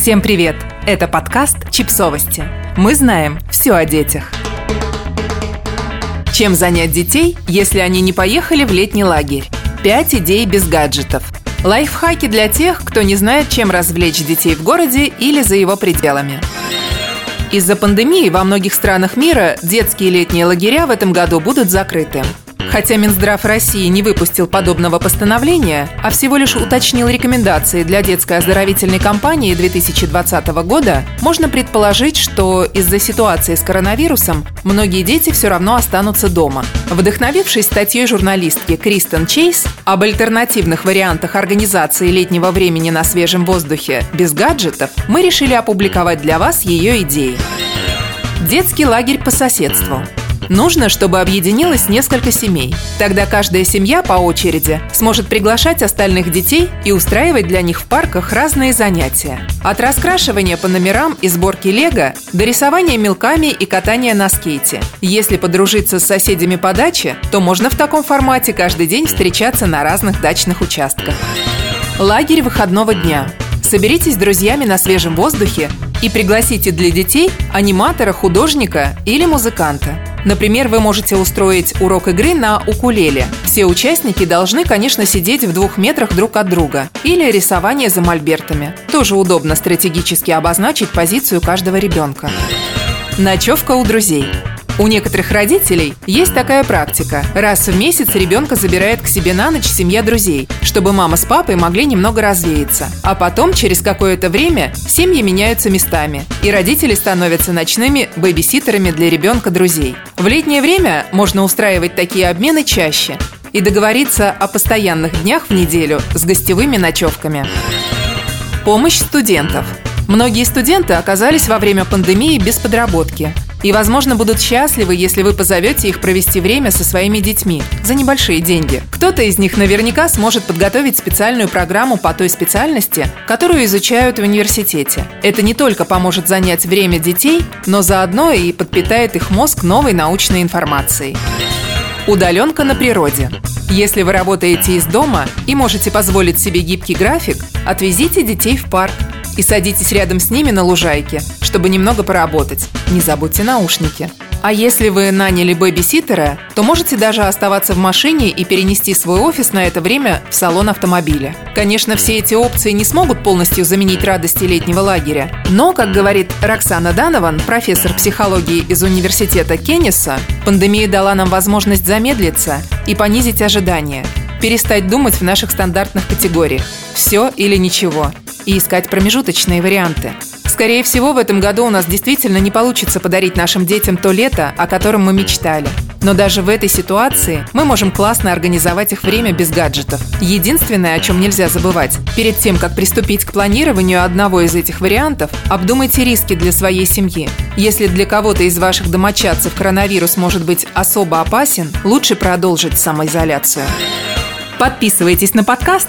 Всем привет! Это подкаст «Чипсовости». Мы знаем все о детях. Чем занять детей, если они не поехали в летний лагерь? Пять идей без гаджетов. Лайфхаки для тех, кто не знает, чем развлечь детей в городе или за его пределами. Из-за пандемии во многих странах мира детские летние лагеря в этом году будут закрыты. Хотя Минздрав России не выпустил подобного постановления, а всего лишь уточнил рекомендации для детской оздоровительной кампании 2020 года, можно предположить, что из-за ситуации с коронавирусом многие дети все равно останутся дома. Вдохновившись статьей журналистки Кристен Чейз об альтернативных вариантах организации летнего времени на свежем воздухе без гаджетов, мы решили опубликовать для вас ее идеи. Детский лагерь по соседству – Нужно, чтобы объединилось несколько семей. Тогда каждая семья по очереди сможет приглашать остальных детей и устраивать для них в парках разные занятия. От раскрашивания по номерам и сборки лего до рисования мелками и катания на скейте. Если подружиться с соседями по даче, то можно в таком формате каждый день встречаться на разных дачных участках. Лагерь выходного дня. Соберитесь с друзьями на свежем воздухе и пригласите для детей аниматора, художника или музыканта. Например, вы можете устроить урок игры на укулеле. Все участники должны, конечно, сидеть в двух метрах друг от друга. Или рисование за мольбертами. Тоже удобно стратегически обозначить позицию каждого ребенка. Ночевка у друзей. У некоторых родителей есть такая практика. Раз в месяц ребенка забирает к себе на ночь семья друзей, чтобы мама с папой могли немного развеяться. А потом, через какое-то время, семьи меняются местами, и родители становятся ночными бэбиситерами для ребенка друзей. В летнее время можно устраивать такие обмены чаще и договориться о постоянных днях в неделю с гостевыми ночевками. Помощь студентов. Многие студенты оказались во время пандемии без подработки – и, возможно, будут счастливы, если вы позовете их провести время со своими детьми за небольшие деньги. Кто-то из них наверняка сможет подготовить специальную программу по той специальности, которую изучают в университете. Это не только поможет занять время детей, но заодно и подпитает их мозг новой научной информацией. Удаленка на природе. Если вы работаете из дома и можете позволить себе гибкий график, отвезите детей в парк и садитесь рядом с ними на лужайке, чтобы немного поработать. Не забудьте наушники. А если вы наняли бэби-ситера, то можете даже оставаться в машине и перенести свой офис на это время в салон автомобиля. Конечно, все эти опции не смогут полностью заменить радости летнего лагеря. Но, как говорит Роксана Данован, профессор психологии из университета Кенниса, пандемия дала нам возможность замедлиться и понизить ожидания, перестать думать в наших стандартных категориях «все или ничего» и искать промежуточные варианты. Скорее всего, в этом году у нас действительно не получится подарить нашим детям то лето, о котором мы мечтали. Но даже в этой ситуации мы можем классно организовать их время без гаджетов. Единственное, о чем нельзя забывать, перед тем, как приступить к планированию одного из этих вариантов, обдумайте риски для своей семьи. Если для кого-то из ваших домочадцев коронавирус может быть особо опасен, лучше продолжить самоизоляцию. Подписывайтесь на подкаст,